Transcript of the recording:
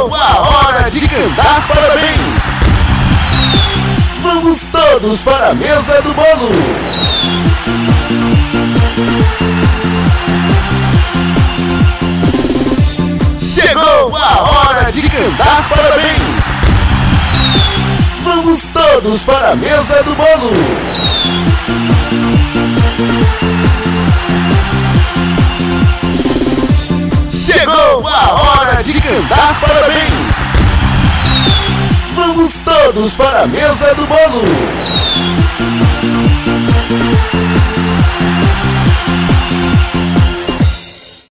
Chegou a hora de cantar parabéns! Vamos todos para a mesa do bolo! Chegou a hora de cantar parabéns! Vamos todos para a mesa do bolo! Chegou a hora de cantar parabéns! Vamos todos para a mesa do bolo!